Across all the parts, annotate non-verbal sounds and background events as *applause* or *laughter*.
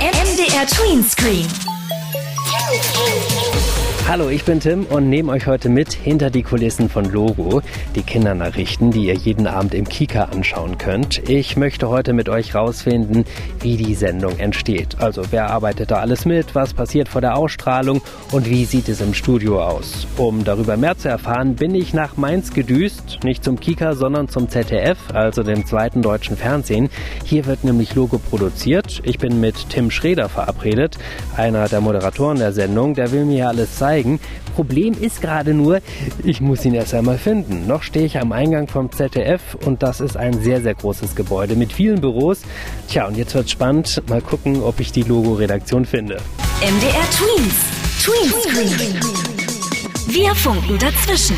MDR Tween Screen. Hallo, ich bin Tim und nehme euch heute mit hinter die Kulissen von Logo, die Kindernachrichten, die ihr jeden Abend im Kika anschauen könnt. Ich möchte heute mit euch rausfinden, wie die Sendung entsteht. Also wer arbeitet da alles mit, was passiert vor der Ausstrahlung und wie sieht es im Studio aus. Um darüber mehr zu erfahren, bin ich nach Mainz gedüst, nicht zum Kika, sondern zum ZDF, also dem zweiten deutschen Fernsehen. Hier wird nämlich Logo produziert. Ich bin mit Tim Schreder verabredet, einer der Moderatoren der Sendung. Der will mir alles zeigen zeigen. Problem ist gerade nur, ich muss ihn erst einmal finden. Noch stehe ich am Eingang vom ZDF und das ist ein sehr, sehr großes Gebäude mit vielen Büros. Tja, und jetzt wird spannend. Mal gucken, ob ich die Logo-Redaktion finde. MDR Tweens. Tweenscreen. Wir funken dazwischen.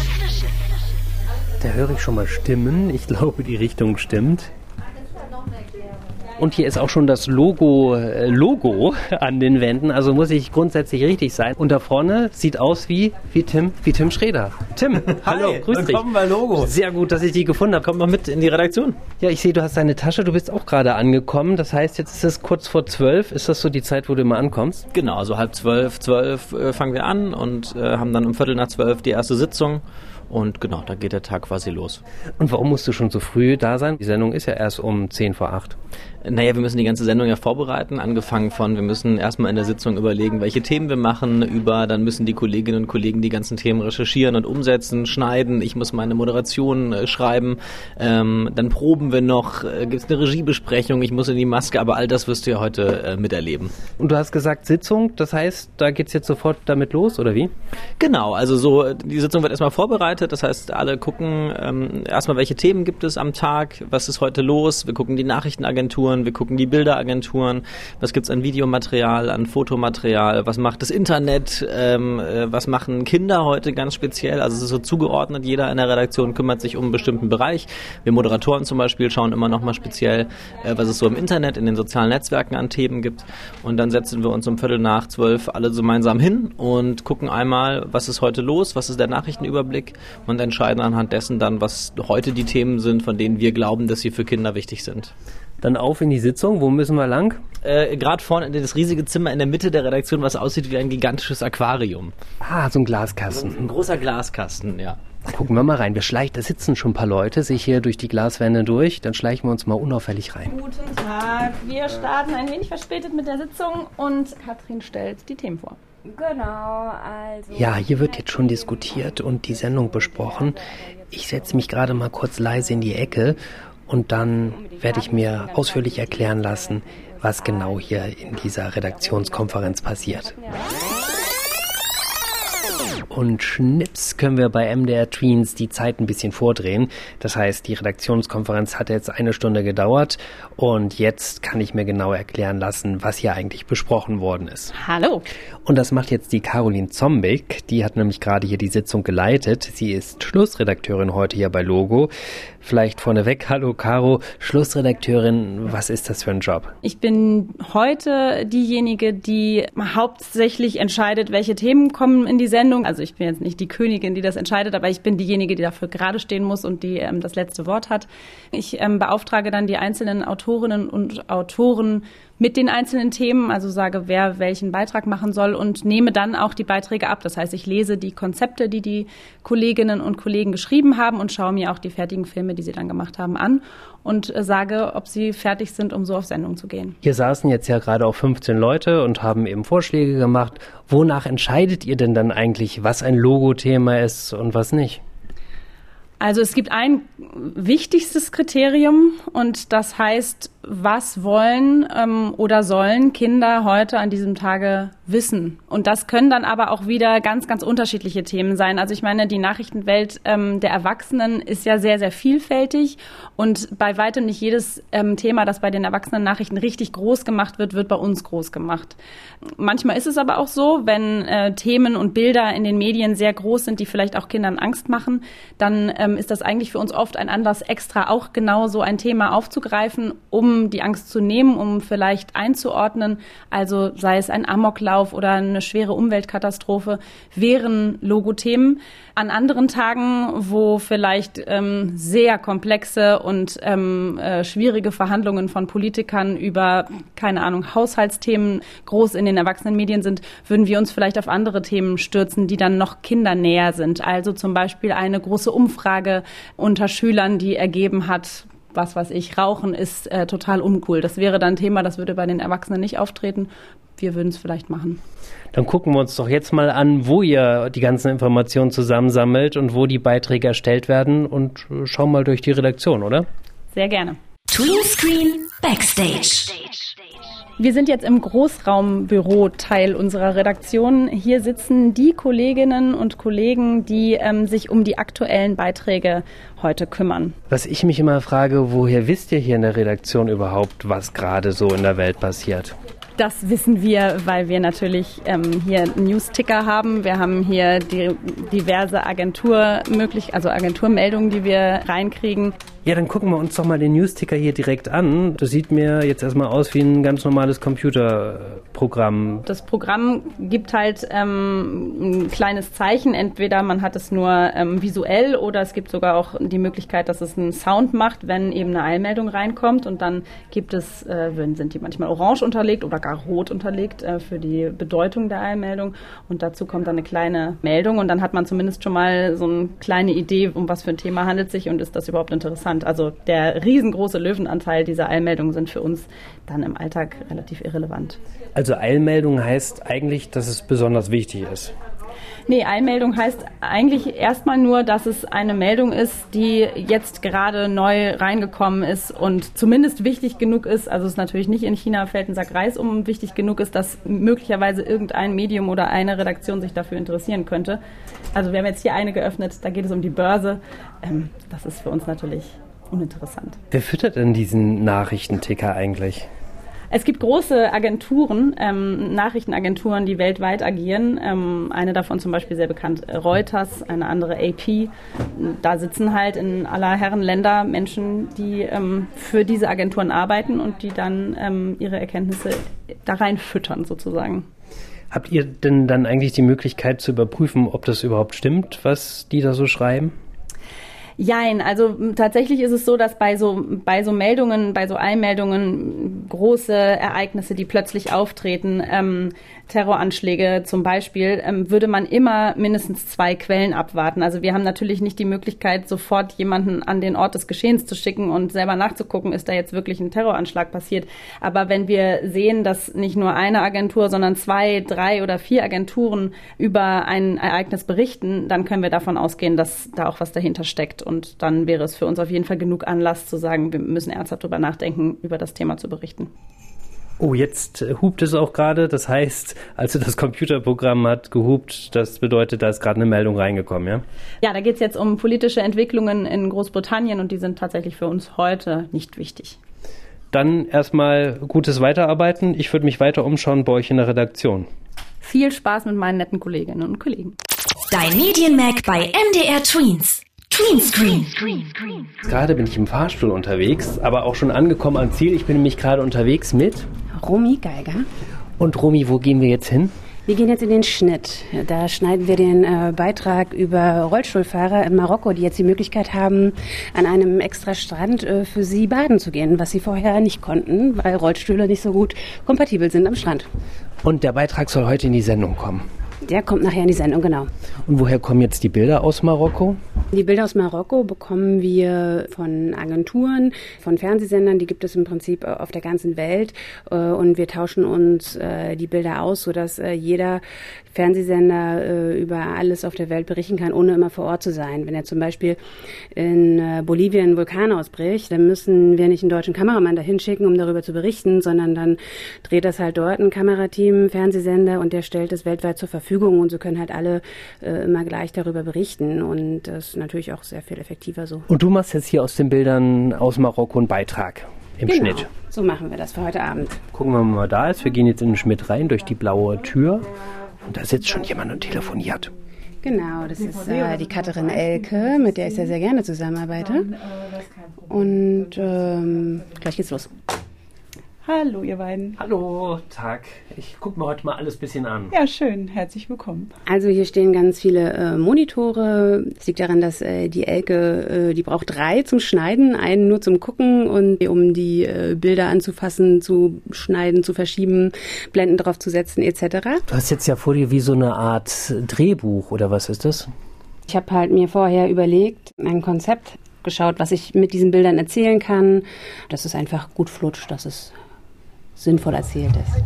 Da höre ich schon mal Stimmen. Ich glaube, die Richtung stimmt. Und hier ist auch schon das Logo, äh, Logo an den Wänden, also muss ich grundsätzlich richtig sein. Und da vorne sieht aus wie, wie Tim, wie Tim Schreder. Tim, *laughs* hallo, grüß dich. Willkommen bei Logo. Sehr gut, dass ich die gefunden habe. Komm mal mit in die Redaktion. Ja, ich sehe, du hast deine Tasche, du bist auch gerade angekommen. Das heißt, jetzt ist es kurz vor zwölf. Ist das so die Zeit, wo du immer ankommst? Genau, also halb zwölf, zwölf äh, fangen wir an und äh, haben dann um Viertel nach zwölf die erste Sitzung. Und genau, da geht der Tag quasi los. Und warum musst du schon so früh da sein? Die Sendung ist ja erst um zehn vor acht. Naja, wir müssen die ganze Sendung ja vorbereiten, angefangen von, wir müssen erstmal in der Sitzung überlegen, welche Themen wir machen, über, dann müssen die Kolleginnen und Kollegen die ganzen Themen recherchieren und umsetzen, schneiden, ich muss meine Moderation äh, schreiben, ähm, dann proben wir noch, äh, gibt es eine Regiebesprechung, ich muss in die Maske, aber all das wirst du ja heute äh, miterleben. Und du hast gesagt Sitzung, das heißt, da geht's jetzt sofort damit los, oder wie? Genau, also so, die Sitzung wird erstmal vorbereitet, das heißt, alle gucken ähm, erstmal, welche Themen gibt es am Tag, was ist heute los, wir gucken die Nachrichtenagenturen, Agenturen, wir gucken die Bilderagenturen, was gibt's an Videomaterial, an Fotomaterial, was macht das Internet, ähm, äh, was machen Kinder heute ganz speziell. Also es ist so zugeordnet, jeder in der Redaktion kümmert sich um einen bestimmten Bereich. Wir Moderatoren zum Beispiel schauen immer nochmal speziell, äh, was es so im Internet, in den sozialen Netzwerken an Themen gibt. Und dann setzen wir uns um Viertel nach zwölf alle gemeinsam hin und gucken einmal, was ist heute los, was ist der Nachrichtenüberblick und entscheiden anhand dessen dann, was heute die Themen sind, von denen wir glauben, dass sie für Kinder wichtig sind. Dann auf in die Sitzung. Wo müssen wir lang? Äh, Gerade vorne in das riesige Zimmer in der Mitte der Redaktion, was aussieht wie ein gigantisches Aquarium. Ah, so ein Glaskasten. Ein großer Glaskasten, ja. Gucken wir mal rein. Wir schleichen, da sitzen schon ein paar Leute, sich hier durch die Glaswände durch. Dann schleichen wir uns mal unauffällig rein. Guten Tag. Wir starten ein wenig verspätet mit der Sitzung und Katrin stellt die Themen vor. Genau, also. Ja, hier wird jetzt schon diskutiert und die Sendung besprochen. Ich setze mich gerade mal kurz leise in die Ecke und dann werde ich mir ausführlich erklären lassen, was genau hier in dieser Redaktionskonferenz passiert. Und schnips können wir bei MDR Tweens die Zeit ein bisschen vordrehen. Das heißt, die Redaktionskonferenz hat jetzt eine Stunde gedauert und jetzt kann ich mir genau erklären lassen, was hier eigentlich besprochen worden ist. Hallo. Und das macht jetzt die Caroline Zombik. Die hat nämlich gerade hier die Sitzung geleitet. Sie ist Schlussredakteurin heute hier bei Logo. Vielleicht vorneweg, *laughs* hallo Caro, Schlussredakteurin, was ist das für ein Job? Ich bin heute diejenige, die hauptsächlich entscheidet, welche Themen kommen in die Sendung. Also ich bin jetzt nicht die Königin, die das entscheidet, aber ich bin diejenige, die dafür gerade stehen muss und die ähm, das letzte Wort hat. Ich ähm, beauftrage dann die einzelnen Autorinnen und Autoren mit den einzelnen Themen, also sage, wer welchen Beitrag machen soll und nehme dann auch die Beiträge ab. Das heißt, ich lese die Konzepte, die die Kolleginnen und Kollegen geschrieben haben und schaue mir auch die fertigen Filme, die sie dann gemacht haben, an und äh, sage, ob sie fertig sind, um so auf Sendung zu gehen. Hier saßen jetzt ja gerade auch 15 Leute und haben eben Vorschläge gemacht. Wonach entscheidet ihr denn dann eigentlich, was ein Logothema ist und was nicht? Also es gibt ein wichtigstes Kriterium und das heißt, was wollen ähm, oder sollen Kinder heute an diesem Tage wissen? Und das können dann aber auch wieder ganz, ganz unterschiedliche Themen sein. Also ich meine, die Nachrichtenwelt ähm, der Erwachsenen ist ja sehr, sehr vielfältig und bei weitem nicht jedes ähm, Thema, das bei den Erwachsenen Nachrichten richtig groß gemacht wird, wird bei uns groß gemacht. Manchmal ist es aber auch so, wenn äh, Themen und Bilder in den Medien sehr groß sind, die vielleicht auch Kindern Angst machen, dann ähm, ist das eigentlich für uns oft ein Anlass, extra auch genau so ein Thema aufzugreifen, um die Angst zu nehmen, um vielleicht einzuordnen, also sei es ein Amoklauf oder eine schwere Umweltkatastrophe, wären Logothemen. An anderen Tagen, wo vielleicht ähm, sehr komplexe und ähm, äh, schwierige Verhandlungen von Politikern über, keine Ahnung, Haushaltsthemen groß in den Erwachsenenmedien sind, würden wir uns vielleicht auf andere Themen stürzen, die dann noch kindernäher sind. Also zum Beispiel eine große Umfrage unter Schülern, die ergeben hat, was weiß ich, Rauchen ist äh, total uncool. Das wäre dann Thema, das würde bei den Erwachsenen nicht auftreten. Wir würden es vielleicht machen. Dann gucken wir uns doch jetzt mal an, wo ihr die ganzen Informationen zusammensammelt und wo die Beiträge erstellt werden und äh, schauen mal durch die Redaktion, oder? Sehr gerne. Tweenscreen Backstage. Wir sind jetzt im Großraumbüro Teil unserer Redaktion. Hier sitzen die Kolleginnen und Kollegen, die ähm, sich um die aktuellen Beiträge heute kümmern. Was ich mich immer frage, woher wisst ihr hier in der Redaktion überhaupt, was gerade so in der Welt passiert? Das wissen wir, weil wir natürlich ähm, hier News-Ticker haben. Wir haben hier die diverse Agentur möglich, also Agenturmeldungen, die wir reinkriegen. Ja, dann gucken wir uns doch mal den News-Ticker hier direkt an. Das sieht mir jetzt erstmal aus wie ein ganz normales Computerprogramm. Das Programm gibt halt ähm, ein kleines Zeichen. Entweder man hat es nur ähm, visuell oder es gibt sogar auch die Möglichkeit, dass es einen Sound macht, wenn eben eine Eilmeldung reinkommt. Und dann gibt es, äh, sind die manchmal orange unterlegt oder gar rot unterlegt äh, für die Bedeutung der Eilmeldung. Und dazu kommt dann eine kleine Meldung und dann hat man zumindest schon mal so eine kleine Idee, um was für ein Thema handelt sich und ist das überhaupt interessant interessant. Also der riesengroße Löwenanteil dieser Eilmeldungen sind für uns dann im Alltag relativ irrelevant. Also Eilmeldung heißt eigentlich, dass es besonders wichtig ist. Nee, Eilmeldung heißt eigentlich erstmal nur, dass es eine Meldung ist, die jetzt gerade neu reingekommen ist und zumindest wichtig genug ist, also es natürlich nicht in China fällt ein Sack Reis um, wichtig genug ist, dass möglicherweise irgendein Medium oder eine Redaktion sich dafür interessieren könnte. Also wir haben jetzt hier eine geöffnet, da geht es um die Börse. Ähm, das ist für uns natürlich uninteressant. Wer füttert denn diesen Nachrichtenticker eigentlich? Es gibt große Agenturen, ähm, Nachrichtenagenturen, die weltweit agieren. Ähm, eine davon zum Beispiel sehr bekannt, Reuters, eine andere AP. Da sitzen halt in aller Herren Länder Menschen, die ähm, für diese Agenturen arbeiten und die dann ähm, ihre Erkenntnisse da rein füttern sozusagen. Habt ihr denn dann eigentlich die Möglichkeit zu überprüfen, ob das überhaupt stimmt, was die da so schreiben? Jein, also tatsächlich ist es so, dass bei so, bei so Meldungen, bei so Einmeldungen große Ereignisse, die plötzlich auftreten, ähm, Terroranschläge zum Beispiel, ähm, würde man immer mindestens zwei Quellen abwarten. Also wir haben natürlich nicht die Möglichkeit, sofort jemanden an den Ort des Geschehens zu schicken und selber nachzugucken, ist da jetzt wirklich ein Terroranschlag passiert. Aber wenn wir sehen, dass nicht nur eine Agentur, sondern zwei, drei oder vier Agenturen über ein Ereignis berichten, dann können wir davon ausgehen, dass da auch was dahinter steckt. Und dann wäre es für uns auf jeden Fall genug Anlass zu sagen, wir müssen ernsthaft darüber nachdenken, über das Thema zu berichten. Oh, jetzt äh, hupt es auch gerade. Das heißt, also das Computerprogramm hat gehupt, das bedeutet, da ist gerade eine Meldung reingekommen, ja? Ja, da geht es jetzt um politische Entwicklungen in Großbritannien und die sind tatsächlich für uns heute nicht wichtig. Dann erstmal gutes Weiterarbeiten. Ich würde mich weiter umschauen bei euch in der Redaktion. Viel Spaß mit meinen netten Kolleginnen und Kollegen. Dein Medienmac bei MDR Tweens. Tweenscreen. Gerade bin ich im Fahrstuhl unterwegs, aber auch schon angekommen am Ziel. Ich bin nämlich gerade unterwegs mit Romy Geiger. Und Romy, wo gehen wir jetzt hin? Wir gehen jetzt in den Schnitt. Da schneiden wir den äh, Beitrag über Rollstuhlfahrer in Marokko, die jetzt die Möglichkeit haben, an einem extra Strand äh, für sie baden zu gehen, was sie vorher nicht konnten, weil Rollstühle nicht so gut kompatibel sind am Strand. Und der Beitrag soll heute in die Sendung kommen. Der kommt nachher in die Sendung, genau. Und woher kommen jetzt die Bilder aus Marokko? Die Bilder aus Marokko bekommen wir von Agenturen, von Fernsehsendern, die gibt es im Prinzip äh, auf der ganzen Welt. Äh, und wir tauschen uns äh, die Bilder aus, sodass jeder Fernsehsender über alles auf der Welt berichten kann, ohne immer vor Ort zu sein. Wenn er zum Beispiel in Bolivien ein Vulkan ausbricht, dann müssen wir nicht einen deutschen Kameramann dahin schicken, um darüber zu berichten, sondern dann dreht das halt dort ein Kamerateam, Fernsehsender und der stellt es weltweit zur Verfügung und so können halt alle immer gleich darüber berichten. Und das ist natürlich auch sehr viel effektiver so. Und du machst jetzt hier aus den Bildern aus Marokko einen Beitrag im genau. Schnitt. So machen wir das für heute Abend. Gucken wir mal, da ist. Wir gehen jetzt in den Schmidt rein durch die blaue Tür. Und da sitzt schon jemand und telefoniert. Genau, das ist äh, die Katharin Elke, mit der ich sehr, sehr gerne zusammenarbeite. Und ähm, gleich geht's los. Hallo, ihr beiden. Hallo, Tag. Ich gucke mir heute mal alles ein bisschen an. Ja, schön. Herzlich willkommen. Also hier stehen ganz viele äh, Monitore. Es liegt daran, dass äh, die Elke, äh, die braucht drei zum Schneiden, einen nur zum Gucken und um die äh, Bilder anzufassen, zu schneiden, zu verschieben, Blenden drauf zu setzen etc. Du hast jetzt ja vor dir wie so eine Art Drehbuch oder was ist das? Ich habe halt mir vorher überlegt, ein Konzept geschaut, was ich mit diesen Bildern erzählen kann, dass es einfach gut flutscht, dass es sinnvoll erzählt ist.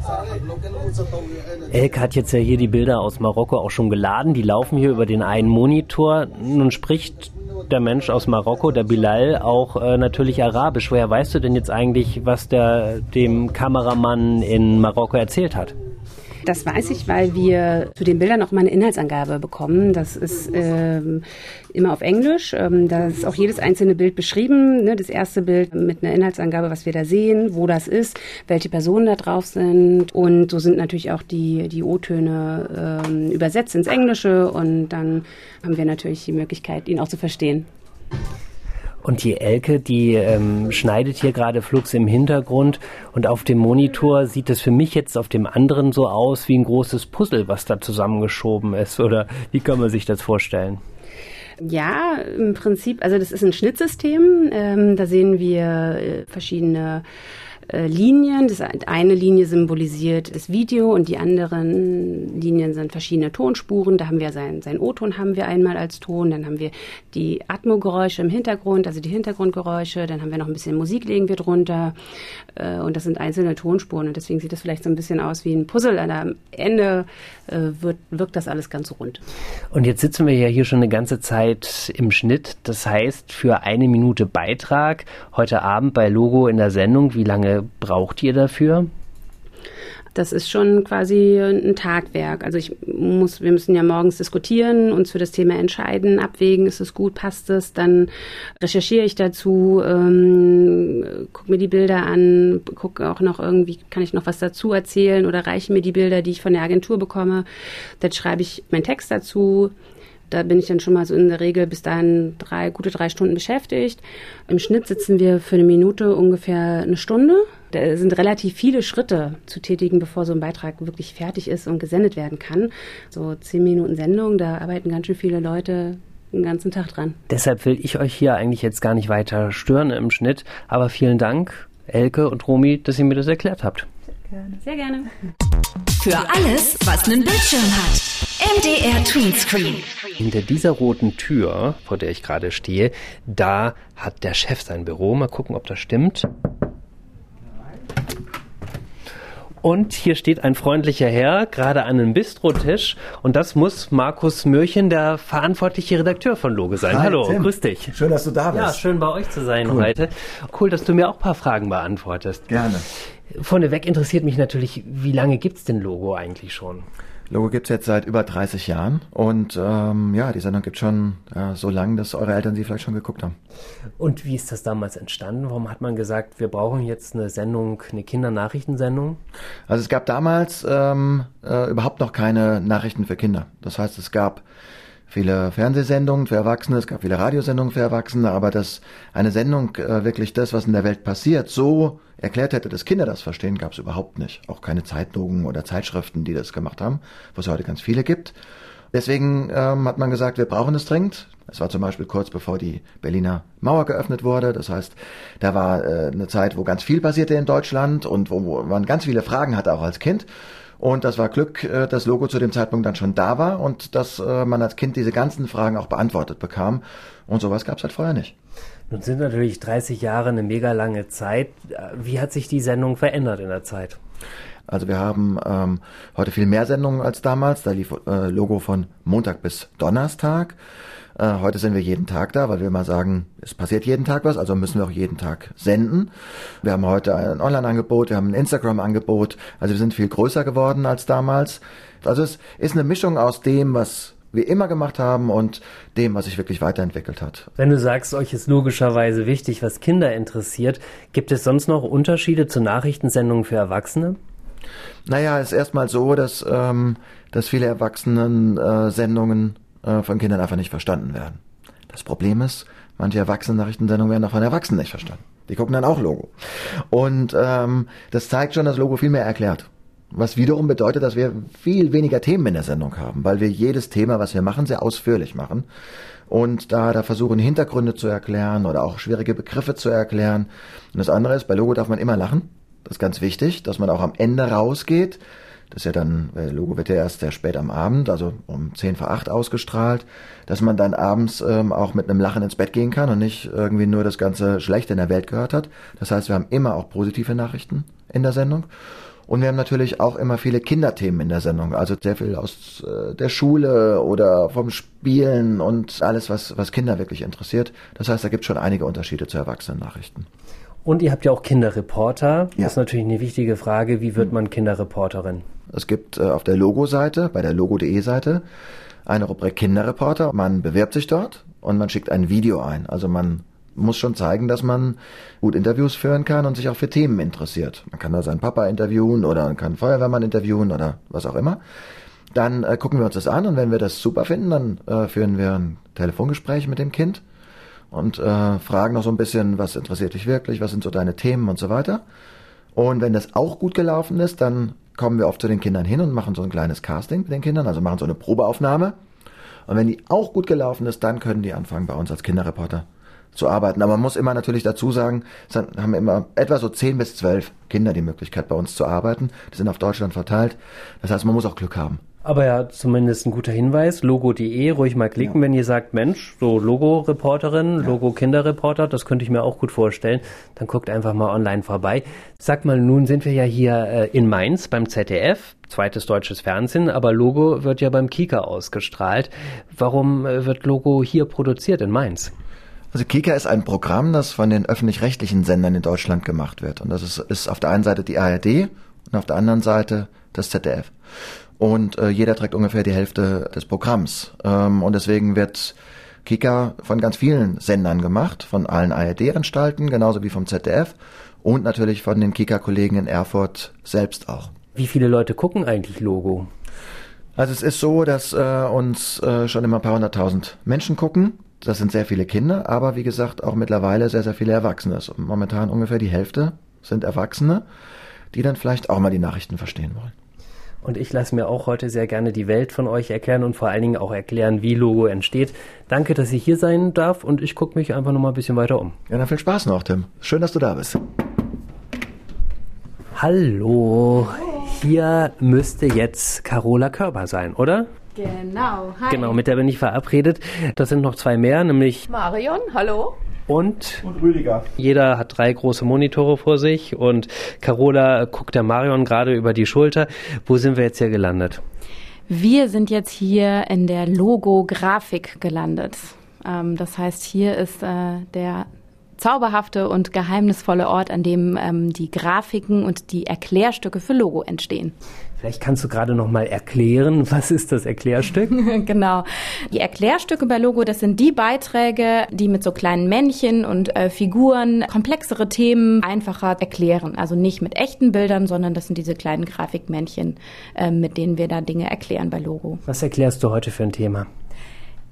Elke hat jetzt ja hier die Bilder aus Marokko auch schon geladen. Die laufen hier über den einen Monitor. Nun spricht der Mensch aus Marokko, der Bilal, auch äh, natürlich Arabisch. Woher weißt du denn jetzt eigentlich, was der dem Kameramann in Marokko erzählt hat? Das weiß ich, weil wir zu den Bildern auch mal eine Inhaltsangabe bekommen. Das ist ähm, immer auf Englisch. Ähm, da ist auch jedes einzelne Bild beschrieben. Ne? Das erste Bild mit einer Inhaltsangabe, was wir da sehen, wo das ist, welche Personen da drauf sind. Und so sind natürlich auch die, die O-Töne ähm, übersetzt ins Englische. Und dann haben wir natürlich die Möglichkeit, ihn auch zu verstehen. Und die Elke, die ähm, schneidet hier gerade Flux im Hintergrund und auf dem Monitor sieht es für mich jetzt auf dem anderen so aus wie ein großes Puzzle, was da zusammengeschoben ist. Oder wie kann man sich das vorstellen? Ja, im Prinzip, also das ist ein Schnittsystem. Ähm, da sehen wir äh, verschiedene äh, Linien. Das eine Linie symbolisiert das Video und die anderen Linien sind verschiedene Tonspuren. Da haben wir sein, sein O-Ton haben wir einmal als Ton, dann haben wir die Atmo-Geräusche im Hintergrund, also die Hintergrundgeräusche, dann haben wir noch ein bisschen Musik legen wir drunter äh, und das sind einzelne Tonspuren und deswegen sieht das vielleicht so ein bisschen aus wie ein Puzzle. Und am Ende wird, wirkt das alles ganz rund. Und jetzt sitzen wir ja hier schon eine ganze Zeit im Schnitt. Das heißt, für eine Minute Beitrag heute Abend bei Logo in der Sendung, wie lange braucht ihr dafür? Das ist schon quasi ein Tagwerk. Also ich muss, wir müssen ja morgens diskutieren, uns für das Thema entscheiden, abwägen, ist es gut, passt es, dann recherchiere ich dazu, ähm, gucke mir die Bilder an, gucke auch noch irgendwie, kann ich noch was dazu erzählen oder reichen mir die Bilder, die ich von der Agentur bekomme. Dann schreibe ich meinen Text dazu, da bin ich dann schon mal so in der Regel bis dahin drei, gute drei Stunden beschäftigt. Im Schnitt sitzen wir für eine Minute ungefähr eine Stunde. Da sind relativ viele Schritte zu tätigen, bevor so ein Beitrag wirklich fertig ist und gesendet werden kann. So zehn Minuten Sendung, da arbeiten ganz schön viele Leute den ganzen Tag dran. Deshalb will ich euch hier eigentlich jetzt gar nicht weiter stören im Schnitt. Aber vielen Dank, Elke und Romy, dass ihr mir das erklärt habt. Gerne. Sehr gerne. Für alles, was einen Bildschirm hat. MDR Tweenscreen. Hinter dieser roten Tür, vor der ich gerade stehe, da hat der Chef sein Büro. Mal gucken, ob das stimmt. Und hier steht ein freundlicher Herr, gerade an einem Bistrotisch. Und das muss Markus Mürchen, der verantwortliche Redakteur von Loge sein. Hi, Hallo, Tim. grüß dich. Schön, dass du da bist. Ja, schön bei euch zu sein Cool. heute. Cool, dass du mir auch ein paar Fragen beantwortest. Gerne. Vorneweg interessiert mich natürlich, wie lange gibt's denn Logo eigentlich schon? Logo gibt's jetzt seit über 30 Jahren und ähm, ja, die Sendung gibt schon äh, so lange, dass eure Eltern sie vielleicht schon geguckt haben. Und wie ist das damals entstanden? Warum hat man gesagt, wir brauchen jetzt eine Sendung, eine Kindernachrichtensendung? Also es gab damals ähm, äh, überhaupt noch keine Nachrichten für Kinder. Das heißt, es gab viele Fernsehsendungen für Erwachsene, es gab viele Radiosendungen für Erwachsene, aber dass eine Sendung äh, wirklich das, was in der Welt passiert, so erklärt hätte, dass Kinder das verstehen, gab es überhaupt nicht. Auch keine Zeitungen oder Zeitschriften, die das gemacht haben, wo es heute ganz viele gibt. Deswegen ähm, hat man gesagt, wir brauchen es dringend. Es war zum Beispiel kurz bevor die Berliner Mauer geöffnet wurde. Das heißt, da war äh, eine Zeit, wo ganz viel passierte in Deutschland und wo, wo man ganz viele Fragen hatte, auch als Kind. Und das war Glück, äh, dass Logo zu dem Zeitpunkt dann schon da war und dass äh, man als Kind diese ganzen Fragen auch beantwortet bekam. Und sowas gab es halt vorher nicht. Nun sind natürlich 30 Jahre eine mega lange Zeit. Wie hat sich die Sendung verändert in der Zeit? Also wir haben ähm, heute viel mehr Sendungen als damals. Da lief äh, Logo von Montag bis Donnerstag. Äh, heute sind wir jeden Tag da, weil wir mal sagen, es passiert jeden Tag was, also müssen wir auch jeden Tag senden. Wir haben heute ein Online-Angebot, wir haben ein Instagram-Angebot. Also wir sind viel größer geworden als damals. Also es ist eine Mischung aus dem, was wir immer gemacht haben und dem, was sich wirklich weiterentwickelt hat. Wenn du sagst, euch ist logischerweise wichtig, was Kinder interessiert, gibt es sonst noch Unterschiede zu Nachrichtensendungen für Erwachsene? Naja, es ist erstmal so, dass, ähm, dass viele Erwachsenen-Sendungen äh, von Kindern einfach nicht verstanden werden. Das Problem ist, manche Erwachsenen-Nachrichtensendungen werden auch von Erwachsenen nicht verstanden. Die gucken dann auch Logo. Und ähm, das zeigt schon, dass Logo viel mehr erklärt. Was wiederum bedeutet, dass wir viel weniger Themen in der Sendung haben, weil wir jedes Thema, was wir machen, sehr ausführlich machen. Und da, da versuchen, Hintergründe zu erklären oder auch schwierige Begriffe zu erklären. Und das andere ist, bei Logo darf man immer lachen. Das ist ganz wichtig, dass man auch am Ende rausgeht. Das ist ja dann, weil Logo wird ja erst sehr spät am Abend, also um 10 vor 8 ausgestrahlt, dass man dann abends ähm, auch mit einem Lachen ins Bett gehen kann und nicht irgendwie nur das ganze Schlechte in der Welt gehört hat. Das heißt, wir haben immer auch positive Nachrichten in der Sendung. Und wir haben natürlich auch immer viele Kinderthemen in der Sendung, also sehr viel aus äh, der Schule oder vom Spielen und alles, was, was Kinder wirklich interessiert. Das heißt, da gibt es schon einige Unterschiede zu Erwachsenennachrichten. Und ihr habt ja auch Kinderreporter. Ja. Das ist natürlich eine wichtige Frage. Wie wird man Kinderreporterin? Es gibt äh, auf der Logo-Seite, bei der logo.de Seite, eine Rubrik Kinderreporter. Man bewirbt sich dort und man schickt ein Video ein. Also man muss schon zeigen, dass man gut Interviews führen kann und sich auch für Themen interessiert. Man kann da seinen Papa interviewen oder kann Feuerwehrmann interviewen oder was auch immer. Dann äh, gucken wir uns das an und wenn wir das super finden, dann äh, führen wir ein Telefongespräch mit dem Kind und äh, fragen noch so ein bisschen, was interessiert dich wirklich, was sind so deine Themen und so weiter. Und wenn das auch gut gelaufen ist, dann kommen wir oft zu den Kindern hin und machen so ein kleines Casting mit den Kindern, also machen so eine Probeaufnahme. Und wenn die auch gut gelaufen ist, dann können die anfangen bei uns als Kinderreporter zu arbeiten. Aber man muss immer natürlich dazu sagen, es haben immer etwa so zehn bis zwölf Kinder die Möglichkeit, bei uns zu arbeiten. Die sind auf Deutschland verteilt. Das heißt, man muss auch Glück haben. Aber ja, zumindest ein guter Hinweis. Logo.de, ruhig mal klicken, ja. wenn ihr sagt, Mensch, so Logo-Reporterin, ja. Logo-Kinderreporter, das könnte ich mir auch gut vorstellen. Dann guckt einfach mal online vorbei. Sag mal, nun sind wir ja hier äh, in Mainz beim ZDF, zweites deutsches Fernsehen, aber Logo wird ja beim Kika ausgestrahlt. Warum äh, wird Logo hier produziert in Mainz? Also Kika ist ein Programm, das von den öffentlich-rechtlichen Sendern in Deutschland gemacht wird. Und das ist, ist auf der einen Seite die ARD und auf der anderen Seite das ZDF. Und äh, jeder trägt ungefähr die Hälfte des Programms. Ähm, und deswegen wird Kika von ganz vielen Sendern gemacht, von allen ARD-Anstalten, genauso wie vom ZDF und natürlich von den Kika-Kollegen in Erfurt selbst auch. Wie viele Leute gucken eigentlich Logo? Also es ist so, dass äh, uns äh, schon immer ein paar hunderttausend Menschen gucken das sind sehr viele Kinder, aber wie gesagt auch mittlerweile sehr, sehr viele Erwachsene. Momentan ungefähr die Hälfte sind Erwachsene, die dann vielleicht auch mal die Nachrichten verstehen wollen. Und ich lasse mir auch heute sehr gerne die Welt von euch erklären und vor allen Dingen auch erklären, wie Logo entsteht. Danke, dass ich hier sein darf und ich gucke mich einfach noch mal ein bisschen weiter um. Ja, dann viel Spaß noch, Tim. Schön, dass du da bist. Hallo. Hier müsste jetzt Carola Körber sein, oder? Genau, hi. Genau, mit der bin ich verabredet. Das sind noch zwei mehr, nämlich Marion, hallo. Und, und Rüdiger. Jeder hat drei große Monitore vor sich und Carola guckt der Marion gerade über die Schulter. Wo sind wir jetzt hier gelandet? Wir sind jetzt hier in der Logo-Grafik gelandet. Ähm, das heißt, hier ist äh, der zauberhafte und geheimnisvolle Ort, an dem ähm, die Grafiken und die Erklärstücke für Logo entstehen. Vielleicht kannst du gerade noch mal erklären, *laughs* was ist das Erklärstück? *laughs* genau. Die Erklärstücke bei Logo, das sind die Beiträge, die mit so kleinen Männchen und äh, Figuren komplexere Themen einfacher erklären. Also nicht mit echten Bildern, sondern das sind diese kleinen Grafikmännchen, äh, mit denen wir da Dinge erklären bei Logo. Was erklärst du heute für ein Thema?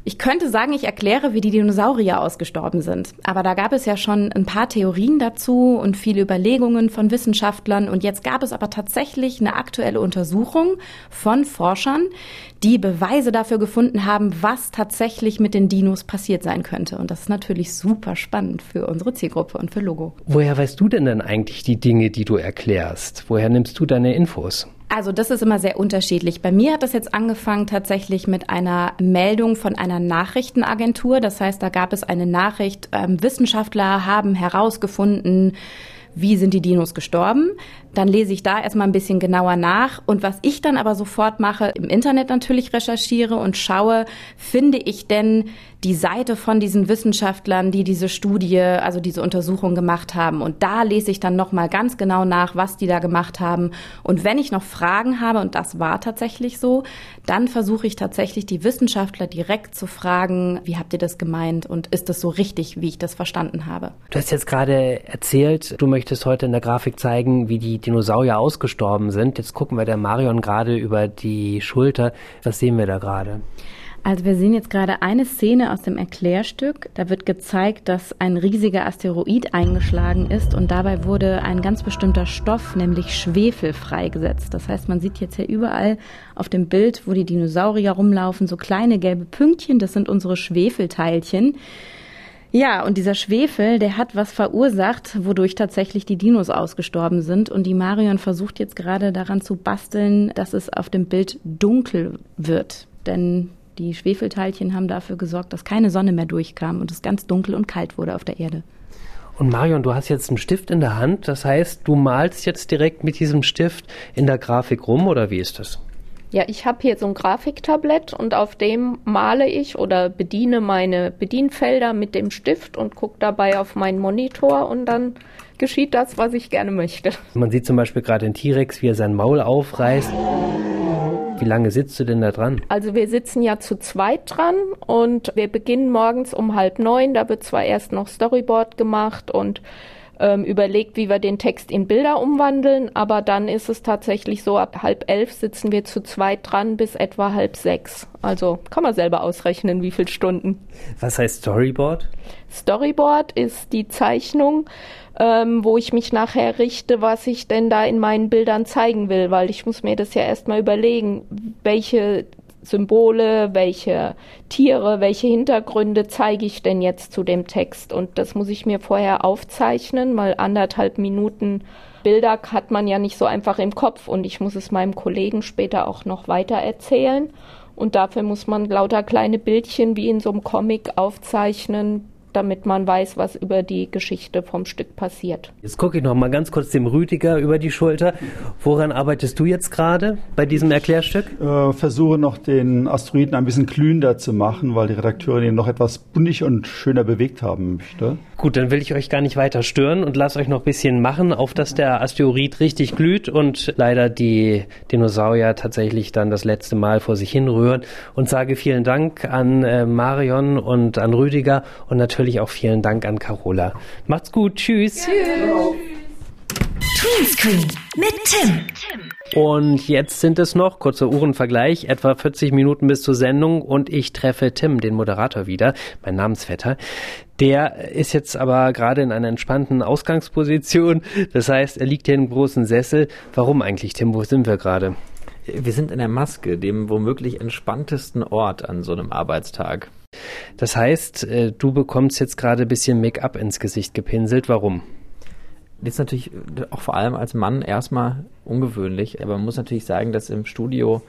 Ich könnte sagen, ich erkläre, wie die Dinosaurier ausgestorben sind. Aber da gab es ja schon ein paar Theorien dazu und viele Überlegungen von Wissenschaftlern. Und jetzt gab es aber tatsächlich eine aktuelle Untersuchung von Forschern, die Beweise dafür gefunden haben, was tatsächlich mit den Dinos passiert sein könnte. Und das ist natürlich super spannend für unsere Zielgruppe und für Logo. Woher weißt du denn dann eigentlich die Dinge, die du erklärst? Woher nimmst du deine Infos? Also das ist immer sehr unterschiedlich. Bei mir hat das jetzt angefangen tatsächlich mit einer Meldung von einer Nachrichtenagentur. Das heißt, da gab es eine Nachricht, ähm, Wissenschaftler haben herausgefunden, wie sind die Dinos gestorben. Dann lese ich da erstmal ein bisschen genauer nach. Und was ich dann aber sofort mache, im Internet natürlich recherchiere und schaue, finde ich denn die Seite von diesen Wissenschaftlern, die diese Studie, also diese Untersuchung gemacht haben. Und da lese ich dann nochmal ganz genau nach, was die da gemacht haben. Und wenn ich noch Fragen habe, und das war tatsächlich so, dann versuche ich tatsächlich die Wissenschaftler direkt zu fragen, wie habt ihr das gemeint und ist das so richtig, wie ich das verstanden habe? Du hast jetzt gerade erzählt, du möchtest heute in der Grafik zeigen, wie die Dinosaurier ausgestorben sind. Jetzt gucken wir der Marion gerade über die Schulter. Was sehen wir da gerade? Also wir sehen jetzt gerade eine Szene aus dem Erklärstück. Da wird gezeigt, dass ein riesiger Asteroid eingeschlagen ist und dabei wurde ein ganz bestimmter Stoff, nämlich Schwefel, freigesetzt. Das heißt, man sieht jetzt hier überall auf dem Bild, wo die Dinosaurier rumlaufen, so kleine gelbe Pünktchen. Das sind unsere Schwefelteilchen. Ja, und dieser Schwefel, der hat was verursacht, wodurch tatsächlich die Dinos ausgestorben sind. Und die Marion versucht jetzt gerade daran zu basteln, dass es auf dem Bild dunkel wird. Denn die Schwefelteilchen haben dafür gesorgt, dass keine Sonne mehr durchkam und es ganz dunkel und kalt wurde auf der Erde. Und Marion, du hast jetzt einen Stift in der Hand, das heißt, du malst jetzt direkt mit diesem Stift in der Grafik rum oder wie ist das? Ja, ich habe hier so ein Grafiktablett und auf dem male ich oder bediene meine Bedienfelder mit dem Stift und gucke dabei auf meinen Monitor und dann geschieht das, was ich gerne möchte. Man sieht zum Beispiel gerade den T-Rex, wie er sein Maul aufreißt. Wie lange sitzt du denn da dran? Also wir sitzen ja zu zweit dran und wir beginnen morgens um halb neun. Da wird zwar erst noch Storyboard gemacht und ähm, überlegt, wie wir den Text in Bilder umwandeln, aber dann ist es tatsächlich so, ab halb elf sitzen wir zu zweit dran bis etwa halb sechs. Also kann man selber ausrechnen, wie viele Stunden. Was heißt Storyboard? Storyboard ist die Zeichnung, ähm, wo ich mich nachher richte, was ich denn da in meinen Bildern zeigen will, weil ich muss mir das ja erstmal überlegen, welche Symbole, welche Tiere, welche Hintergründe zeige ich denn jetzt zu dem Text. Und das muss ich mir vorher aufzeichnen, mal anderthalb Minuten Bilder hat man ja nicht so einfach im Kopf und ich muss es meinem Kollegen später auch noch weiter erzählen. Und dafür muss man lauter kleine Bildchen wie in so einem Comic aufzeichnen, damit man weiß, was über die Geschichte vom Stück passiert. Jetzt gucke ich noch mal ganz kurz dem Rüdiger über die Schulter. Woran arbeitest du jetzt gerade bei diesem Erklärstück? Ich äh, versuche noch den Asteroiden ein bisschen glühender zu machen, weil die Redakteurin ihn noch etwas buntig und schöner bewegt haben möchte. Gut, dann will ich euch gar nicht weiter stören und lasse euch noch ein bisschen machen, auf dass der Asteroid richtig glüht und leider die Dinosaurier tatsächlich dann das letzte Mal vor sich hinrühren und sage vielen Dank an äh, Marion und an Rüdiger und natürlich natürlich auch vielen Dank an Carola. Macht's gut. Tschüss. Tschüss. Tweenscreen mit Tim. Und jetzt sind es noch, kurzer Uhrenvergleich, etwa 40 Minuten bis zur Sendung und ich treffe Tim, den Moderator, wieder, mein Namensvetter. Der ist jetzt aber gerade in einer entspannten Ausgangsposition. Das heißt, er liegt hier im großen Sessel. Warum eigentlich, Tim? Wo sind wir gerade? Wir sind in der Maske, dem womöglich entspanntesten Ort an so einem Arbeitstag. Das heißt, äh, du bekommst jetzt gerade ein bisschen Make-up ins Gesicht gepinselt. Warum? Das ist natürlich auch vor allem als Mann erstmal ungewöhnlich, aber man muss natürlich sagen, dass im Studio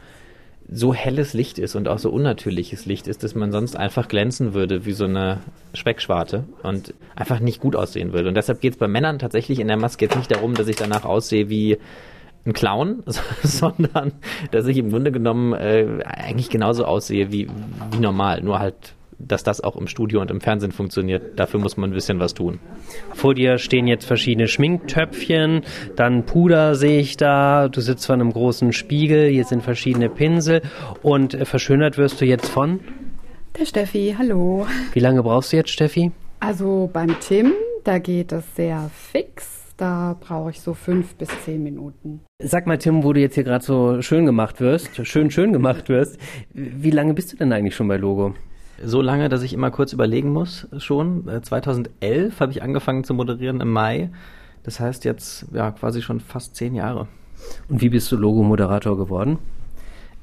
so helles Licht ist und auch so unnatürliches Licht ist, dass man sonst einfach glänzen würde wie so eine Speckschwarte und einfach nicht gut aussehen würde. Und deshalb geht es bei Männern tatsächlich in der Maske jetzt nicht darum, dass ich danach aussehe wie ein Clown, *laughs* sondern dass ich im Grunde genommen äh, eigentlich genauso aussehe wie, wie normal, nur halt dass das auch im Studio und im Fernsehen funktioniert. Dafür muss man ein bisschen was tun. Vor dir stehen jetzt verschiedene Schminktöpfchen, dann Puder sehe ich da, du sitzt vor einem großen Spiegel, hier sind verschiedene Pinsel und verschönert wirst du jetzt von? Der Steffi, hallo. Wie lange brauchst du jetzt, Steffi? Also beim Tim, da geht es sehr fix da brauche ich so fünf bis zehn Minuten. Sag mal, Tim, wo du jetzt hier gerade so schön gemacht wirst, schön, schön gemacht wirst, wie lange bist du denn eigentlich schon bei Logo? So lange, dass ich immer kurz überlegen muss, schon. 2011 äh, habe ich angefangen zu moderieren im Mai. Das heißt jetzt ja quasi schon fast zehn Jahre. Und wie bist du Logo-Moderator geworden?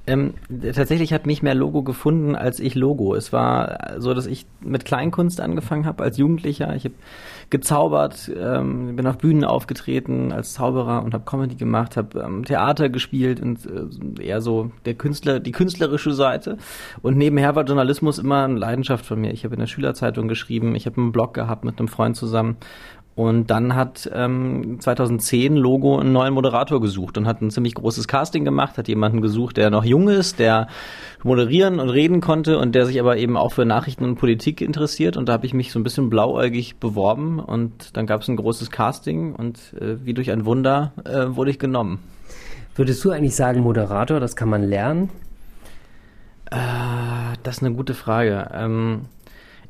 Ähm, tatsächlich hat mich mehr Logo gefunden als ich Logo. Es war so, dass ich mit Kleinkunst angefangen habe als Jugendlicher. Ich habe gezaubert, ähm, bin auf Bühnen aufgetreten als Zauberer und habe Comedy gemacht, habe ähm, Theater gespielt und äh, eher so der Künstler, die künstlerische Seite. Und nebenher war Journalismus immer eine Leidenschaft von mir. Ich habe in der Schülerzeitung geschrieben, ich habe einen Blog gehabt mit einem Freund zusammen und dann hat ähm, 2010 Logo einen neuen Moderator gesucht und hat ein ziemlich großes Casting gemacht, hat jemanden gesucht, der noch jung ist, der moderieren und reden konnte und der sich aber eben auch für Nachrichten und Politik interessiert. Und da habe ich mich so ein bisschen blauäugig beworben und dann gab es ein großes Casting und äh, wie durch ein Wunder äh, wurde ich genommen. Würdest du eigentlich sagen, Moderator, das kann man lernen? Äh, das ist eine gute Frage. Ähm,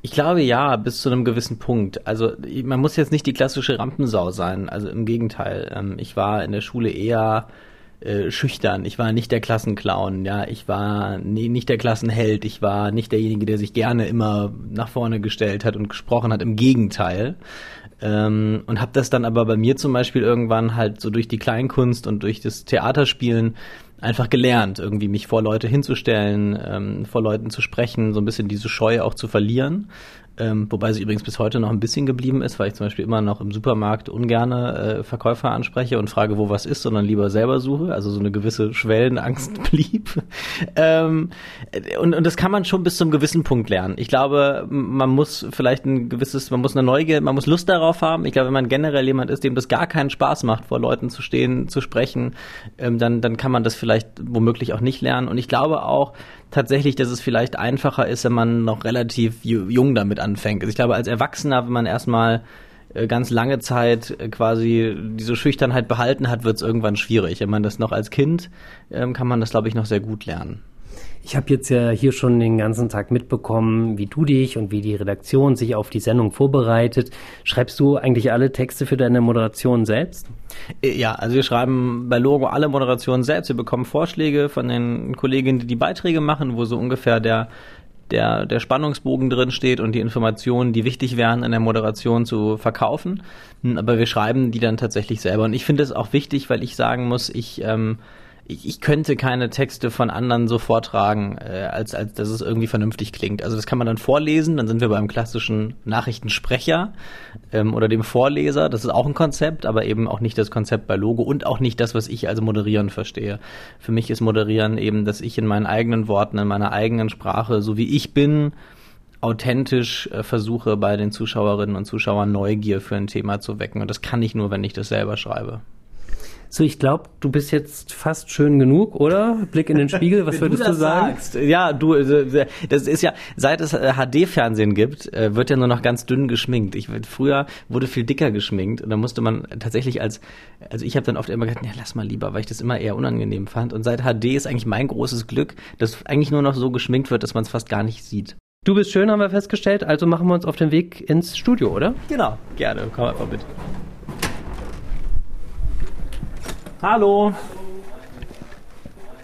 ich glaube ja, bis zu einem gewissen Punkt. Also man muss jetzt nicht die klassische Rampensau sein. Also im Gegenteil. Ähm, ich war in der Schule eher äh, schüchtern, ich war nicht der Klassenclown, ja, ich war nee, nicht der Klassenheld, ich war nicht derjenige, der sich gerne immer nach vorne gestellt hat und gesprochen hat, im Gegenteil. Ähm, und habe das dann aber bei mir zum Beispiel irgendwann halt so durch die Kleinkunst und durch das Theaterspielen einfach gelernt, irgendwie mich vor Leute hinzustellen, ähm, vor Leuten zu sprechen, so ein bisschen diese Scheu auch zu verlieren. Ähm, wobei sie übrigens bis heute noch ein bisschen geblieben ist, weil ich zum Beispiel immer noch im Supermarkt ungerne äh, Verkäufer anspreche und frage, wo was ist, sondern lieber selber suche. Also so eine gewisse Schwellenangst *laughs* blieb. ähm, und, und das kann man schon bis zum gewissen Punkt lernen. Ich glaube, man muss vielleicht ein gewisses, man muss eine Neugier, man muss Lust darauf haben. Ich glaube, wenn man generell jemand ist, dem das gar keinen Spaß macht, vor Leuten zu stehen, zu sprechen, ähm, dann, dann kann man das vielleicht womöglich auch nicht lernen. Und ich glaube auch, tatsächlich, dass es vielleicht einfacher ist, wenn man noch relativ jung damit anfängt. Also ich glaube, als Erwachsener, wenn man erstmal äh, ganz lange Zeit äh, quasi diese Schüchternheit behalten hat, wird es irgendwann schwierig. Wenn man das noch als Kind, ähm, kann man das, glaube ich, noch sehr gut lernen. Ich habe jetzt ja hier schon den ganzen Tag mitbekommen, wie du dich und wie die Redaktion sich auf die Sendung vorbereitet. Schreibst du eigentlich alle Texte für deine Moderation selbst? Äh, ja, also wir schreiben bei Logo alle Moderationen selbst. Wir bekommen Vorschläge von den Kolleginnen, die die Beiträge machen, wo so ungefähr der der, der Spannungsbogen drin steht und die Informationen, die wichtig wären in der Moderation zu verkaufen. Aber wir schreiben die dann tatsächlich selber. Und ich finde es auch wichtig, weil ich sagen muss, ich ähm, ich, ich könnte keine Texte von anderen so vortragen, äh, als, als dass es irgendwie vernünftig klingt. Also das kann man dann vorlesen, dann sind wir beim klassischen Nachrichtensprecher ähm, oder dem Vorleser. Das ist auch ein Konzept, aber eben auch nicht das Konzept bei Logo und auch nicht das, was ich als Moderieren verstehe. Für mich ist Moderieren eben, dass ich in meinen eigenen Worten, in meiner eigenen Sprache, so wie ich bin, authentisch äh, versuche, bei den Zuschauerinnen und Zuschauern Neugier für ein Thema zu wecken. Und das kann ich nur, wenn ich das selber schreibe. So, ich glaube, du bist jetzt fast schön genug, oder? Blick in den Spiegel, was *laughs* würdest du, sagen? Sagst. Ja, du, äh, das ist ja, seit es HD-Fernsehen äh, gibt, äh, wird ja nur noch ganz dünn geschminkt. Ich, früher wurde viel dicker geschminkt und da musste man tatsächlich als, also ich habe dann oft immer gesagt, ja, lass mal lieber, weil ich das immer eher unangenehm fand. Und seit HD ist eigentlich mein großes Glück, dass eigentlich nur noch so geschminkt wird, dass man es fast gar nicht sieht. Du bist schön, haben wir festgestellt, also machen wir uns auf den Weg ins Studio, oder? Genau, gerne, komm einfach mit. Hallo.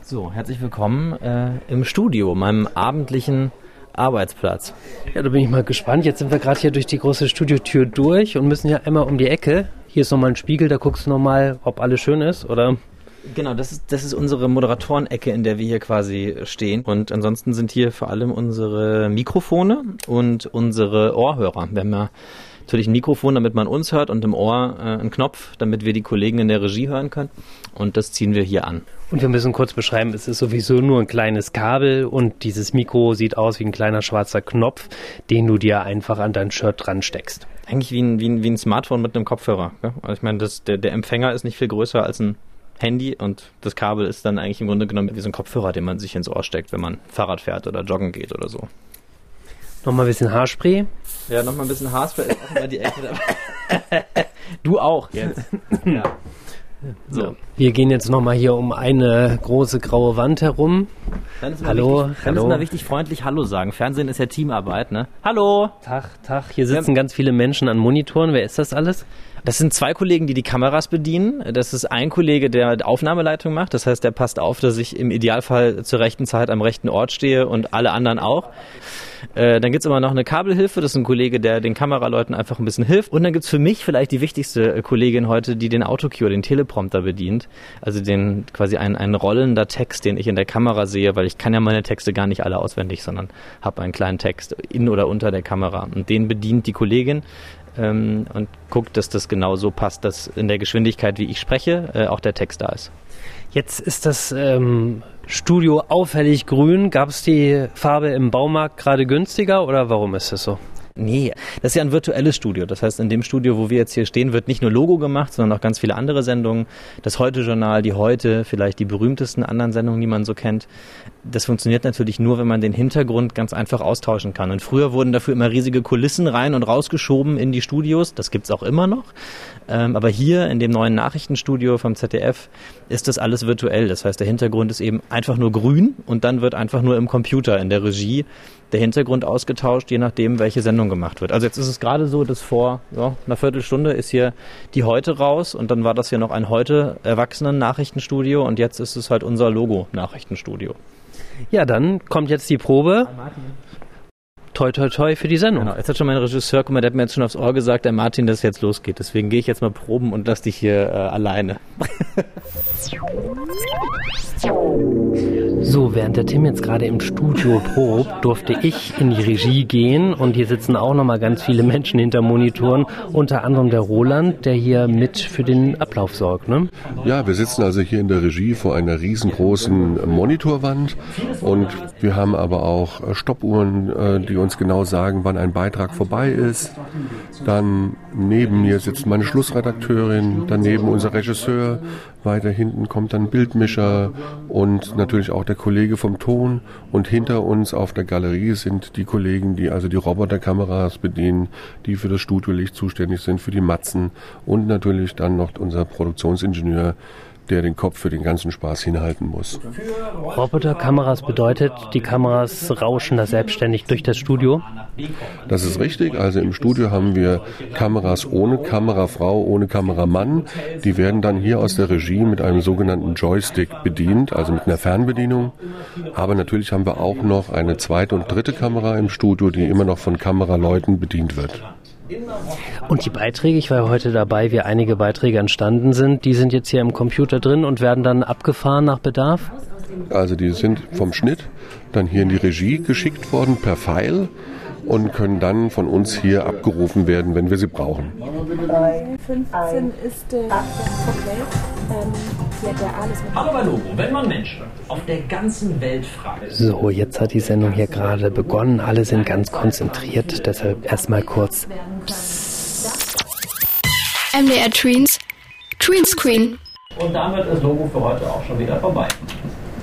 So, herzlich willkommen äh, im Studio, meinem abendlichen Arbeitsplatz. Ja, da bin ich mal gespannt. Jetzt sind wir gerade hier durch die große Studiotür durch und müssen hier einmal um die Ecke. Hier ist nochmal ein Spiegel, da guckst du nochmal, ob alles schön ist, oder? Genau, das ist, das ist unsere Moderatorenecke, in der wir hier quasi stehen. Und ansonsten sind hier vor allem unsere Mikrofone und unsere Ohrhörer. Wir haben ja natürlich ein Mikrofon, damit man uns hört und im Ohr äh, einen Knopf, damit wir die Kollegen in der Regie hören können. Und das ziehen wir hier an. Und wir müssen kurz beschreiben, es ist sowieso nur ein kleines Kabel und dieses Mikro sieht aus wie ein kleiner schwarzer Knopf, den du dir einfach an dein Shirt dran steckst. Eigentlich wie ein, wie ein, wie ein Smartphone mit einem Kopfhörer. Ja? Also ich meine, das, der, der Empfänger ist nicht viel größer als ein Handy und das Kabel ist dann eigentlich im Grunde genommen wie so ein Kopfhörer, den man sich ins Ohr steckt, wenn man Fahrrad fährt oder joggen geht oder so. Nochmal ein bisschen Haarspray. Ja, nochmal ein bisschen Haarspray ist auch immer die Ecke dabei. *laughs* du auch jetzt. *laughs* ja. So. Wir gehen jetzt nochmal hier um eine große graue Wand herum. Dann ist hallo, wichtig, dann hallo. ist mal wichtig freundlich Hallo sagen. Fernsehen ist ja Teamarbeit, ne? Hallo! Tag, Tag. Hier sitzen ganz viele Menschen an Monitoren. Wer ist das alles? Das sind zwei Kollegen, die die Kameras bedienen. Das ist ein Kollege, der Aufnahmeleitung macht. Das heißt, der passt auf, dass ich im Idealfall zur rechten Zeit am rechten Ort stehe und alle anderen auch. Äh, dann gibt's immer noch eine Kabelhilfe. Das ist ein Kollege, der den Kameraleuten einfach ein bisschen hilft. Und dann gibt's für mich vielleicht die wichtigste äh, Kollegin heute, die den Autocue, den Teleprompter bedient. Also den quasi ein, ein rollender Text, den ich in der Kamera sehe, weil ich kann ja meine Texte gar nicht alle auswendig, sondern habe einen kleinen Text in oder unter der Kamera. Und den bedient die Kollegin ähm, und guckt, dass das genau so passt, dass in der Geschwindigkeit, wie ich spreche, äh, auch der Text da ist. Jetzt ist das ähm, Studio auffällig grün. Gab es die Farbe im Baumarkt gerade günstiger oder warum ist das so? Nee, das ist ja ein virtuelles Studio. Das heißt, in dem Studio, wo wir jetzt hier stehen, wird nicht nur Logo gemacht, sondern auch ganz viele andere Sendungen. Das Heute-Journal, die Heute, vielleicht die berühmtesten anderen Sendungen, die man so kennt. das funktioniert natürlich nur, wenn man den Hintergrund ganz einfach austauschen kann. Und früher wurden dafür immer riesige Kulissen rein und rausgeschoben in die Studios. Das gibt's auch immer noch. Ähm, aber hier in dem neuen Nachrichtenstudio vom ZDF ist das alles virtuell. Das heißt, der Hintergrund ist eben einfach nur grün und dann wird einfach nur im Computer in der Regie der Hintergrund ausgetauscht, je nachdem, welche Sendung gemacht wird. Also jetzt ist es gerade so, dass vor ja, einer Viertelstunde ist hier die Heute raus und dann war das hier noch ein Heute Erwachsenen-Nachrichtenstudio und jetzt ist es halt unser Logo-Nachrichtenstudio. Ja, dann kommt jetzt die Probe. Toi, toi, toi für die Sendung. Genau, jetzt hat schon mein Regisseur, guck mal, der hat mir jetzt schon aufs Ohr gesagt, der Martin, dass es jetzt losgeht. Deswegen gehe ich jetzt mal proben und lass dich hier äh, alleine. *laughs* So, während der Tim jetzt gerade im Studio probt, durfte ich in die Regie gehen und hier sitzen auch nochmal ganz viele Menschen hinter Monitoren, unter anderem der Roland, der hier mit für den Ablauf sorgt, ne? Ja, wir sitzen also hier in der Regie vor einer riesengroßen Monitorwand und wir haben aber auch Stoppuhren, äh, die uns genau sagen, wann ein Beitrag vorbei ist. Dann neben mir sitzt meine Schlussredakteurin, daneben unser Regisseur, weiter hinten kommt dann Bildmischer und natürlich auch der Kollege vom Ton und hinter uns auf der Galerie sind die Kollegen, die also die Roboterkameras bedienen, die für das Studiolicht zuständig sind, für die Matzen und natürlich dann noch unser Produktionsingenieur, der den Kopf für den ganzen Spaß hinhalten muss. Roboterkameras bedeutet, die Kameras rauschen da selbstständig durch das Studio? Das ist richtig. Also im Studio haben wir Kameras ohne Kamerafrau, ohne Kameramann. Die werden dann hier aus der Regie mit einem sogenannten Joystick bedient, also mit einer Fernbedienung. Aber natürlich haben wir auch noch eine zweite und dritte Kamera im Studio, die immer noch von Kameraleuten bedient wird. Und die Beiträge, ich war heute dabei, wie einige Beiträge entstanden sind, die sind jetzt hier im Computer drin und werden dann abgefahren nach Bedarf? Also die sind vom Schnitt dann hier in die Regie geschickt worden per File und können dann von uns hier abgerufen werden, wenn wir sie brauchen. 15 ist der ähm, Hallo bei Logo, wenn man Menschen auf der ganzen Welt fragt. So, jetzt hat die Sendung hier gerade begonnen. Alle sind ganz konzentriert, deshalb erstmal kurz. MDR Tweens, Tween Screen. Und damit ist Logo für heute auch schon wieder vorbei.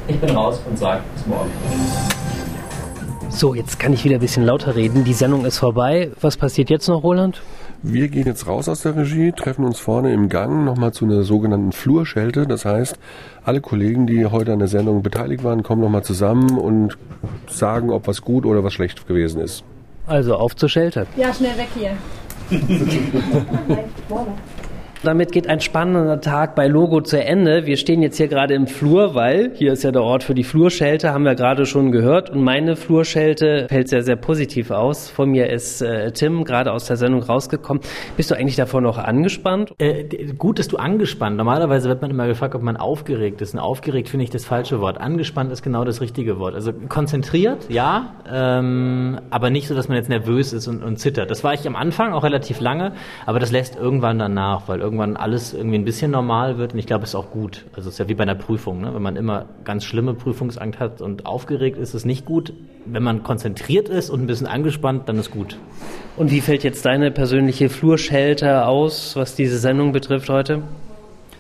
Ich bin raus und sage bis morgen. So, jetzt kann ich wieder ein bisschen lauter reden. Die Sendung ist vorbei. Was passiert jetzt noch, Roland? Wir gehen jetzt raus aus der Regie, treffen uns vorne im Gang nochmal zu einer sogenannten Flurschelte. Das heißt, alle Kollegen, die heute an der Sendung beteiligt waren, kommen nochmal zusammen und sagen, ob was gut oder was schlecht gewesen ist. Also auf zur Schelte. Ja, schnell weg hier. *laughs* *laughs* *laughs* Damit geht ein spannender Tag bei Logo zu Ende. Wir stehen jetzt hier gerade im Flur, weil hier ist ja der Ort für die Flurschelte, haben wir gerade schon gehört. Und meine Flurschelte fällt sehr, sehr positiv aus. Von mir ist äh, Tim gerade aus der Sendung rausgekommen. Bist du eigentlich davor noch angespannt? Äh, gut, dass du angespannt. Normalerweise wird man immer gefragt, ob man aufgeregt ist. Und aufgeregt finde ich das falsche Wort. Angespannt ist genau das richtige Wort. Also konzentriert, ja, ähm, aber nicht so, dass man jetzt nervös ist und, und zittert. Das war ich am Anfang auch relativ lange, aber das lässt irgendwann dann nach, weil irgendwann alles irgendwie ein bisschen normal wird und ich glaube, es ist auch gut. Also es ist ja wie bei einer Prüfung, ne? wenn man immer ganz schlimme Prüfungsangst hat und aufgeregt ist, ist es nicht gut. Wenn man konzentriert ist und ein bisschen angespannt, dann ist gut. Und wie fällt jetzt deine persönliche Flurschelte aus, was diese Sendung betrifft heute?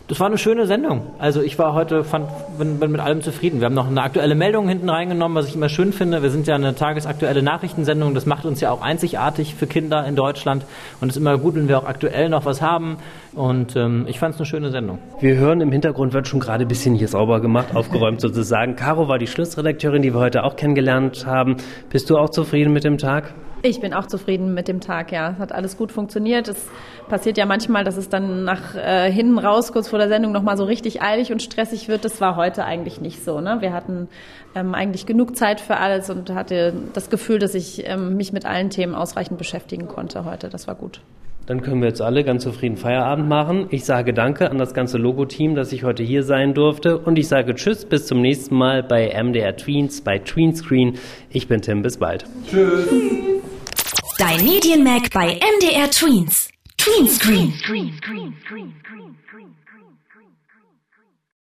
Das war eine schöne Sendung. Also ich war heute, fand, bin, bin, mit allem zufrieden. Wir haben noch eine aktuelle Meldung hinten reingenommen, was ich immer schön finde. Wir sind ja eine tagesaktuelle Nachrichtensendung. Das macht uns ja auch einzigartig für Kinder in Deutschland. Und es ist immer gut, wenn wir auch aktuell noch was haben. Und ähm, ich fand es eine schöne Sendung. Wir hören im Hintergrund wird schon gerade ein bisschen hier sauber gemacht, aufgeräumt sozusagen. Caro war die Schlussredakteurin, die wir heute auch kennengelernt haben. Bist du auch zufrieden mit dem Tag? Ich bin auch zufrieden mit dem Tag, ja. Es hat alles gut funktioniert. Es passiert ja manchmal, dass es dann nach äh, hinten raus, kurz vor der Sendung, nochmal so richtig eilig und stressig wird. Das war heute eigentlich nicht so. Ne? Wir hatten ähm, eigentlich genug Zeit für alles und hatte das Gefühl, dass ich ähm, mich mit allen Themen ausreichend beschäftigen konnte heute. Das war gut. Dann können wir jetzt alle ganz zufrieden Feierabend machen. Ich sage Danke an das ganze Logo-Team, dass ich heute hier sein durfte. Und ich sage Tschüss, bis zum nächsten Mal bei MDR Tweens, bei Tweenscreen. Ich bin Tim, bis bald. Tschüss. Dein Medienmac bei MDR Tweens. Tweenscreen.